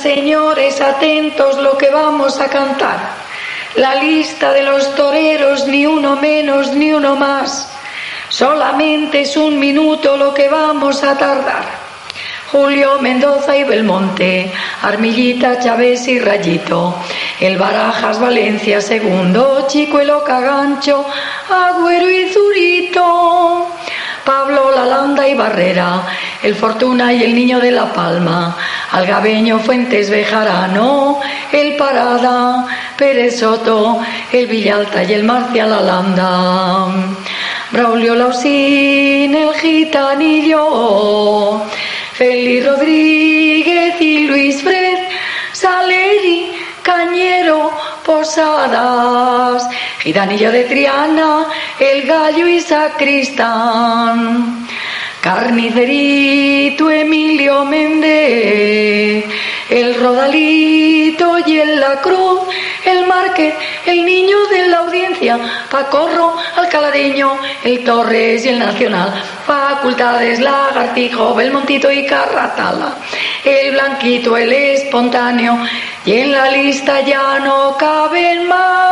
señores, atentos lo que vamos a cantar. La lista de los toreros, ni uno menos ni uno más. Solamente es un minuto lo que vamos a tardar. Julio, Mendoza y Belmonte, Armillita, Chávez y Rayito, el Barajas, Valencia, segundo, Chico, el Ocagancho, Agüero y Zurito. Pablo, Lalanda y Barrera, el Fortuna y el Niño de la Palma, Algabeño, Fuentes, Bejarano, el Parada, Pérez Soto, el Villalta y el Marcial Alanda, Braulio Lausín, el Gitanillo, Feli Rodríguez y Luis Fred, Saleri, Cañero, Posadas, Gitanillo de Triana, el Gallo y Sacristán. Carnicerito Emilio Méndez, el Rodalito y el La Cruz, el Márquez, el niño de la audiencia, Pacorro, Alcaladeño, el Torres y el Nacional, Facultades, Lagartijo, Belmontito y Carratala, el Blanquito, el Espontáneo, y en la lista ya no caben más.